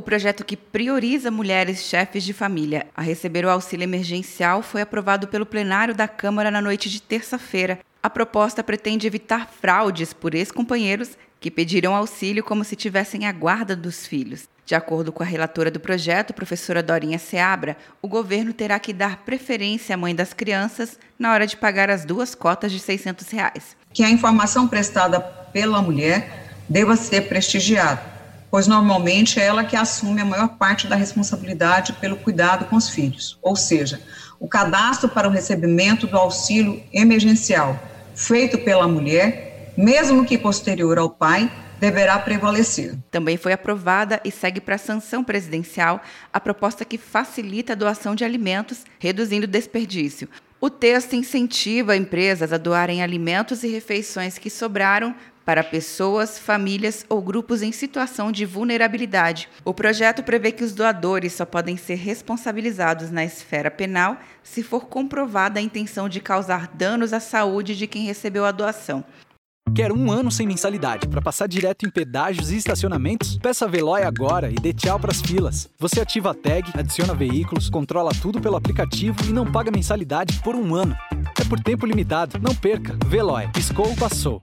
o projeto que prioriza mulheres chefes de família a receber o auxílio emergencial foi aprovado pelo plenário da Câmara na noite de terça-feira. A proposta pretende evitar fraudes por ex-companheiros que pediram auxílio como se tivessem a guarda dos filhos. De acordo com a relatora do projeto, professora Dorinha Seabra, o governo terá que dar preferência à mãe das crianças na hora de pagar as duas cotas de 600 reais. Que a informação prestada pela mulher deva ser prestigiada, pois normalmente é ela que assume a maior parte da responsabilidade pelo cuidado com os filhos. Ou seja, o cadastro para o recebimento do auxílio emergencial feito pela mulher mesmo que posterior ao pai, deverá prevalecer. Também foi aprovada e segue para a sanção presidencial a proposta que facilita a doação de alimentos, reduzindo o desperdício. O texto incentiva empresas a doarem alimentos e refeições que sobraram para pessoas, famílias ou grupos em situação de vulnerabilidade. O projeto prevê que os doadores só podem ser responsabilizados na esfera penal se for comprovada a intenção de causar danos à saúde de quem recebeu a doação. Quer um ano sem mensalidade para passar direto em pedágios e estacionamentos? Peça a Veloy agora e dê tchau pras filas. Você ativa a tag, adiciona veículos, controla tudo pelo aplicativo e não paga mensalidade por um ano. É por tempo limitado. Não perca. Veloy. Piscou, passou.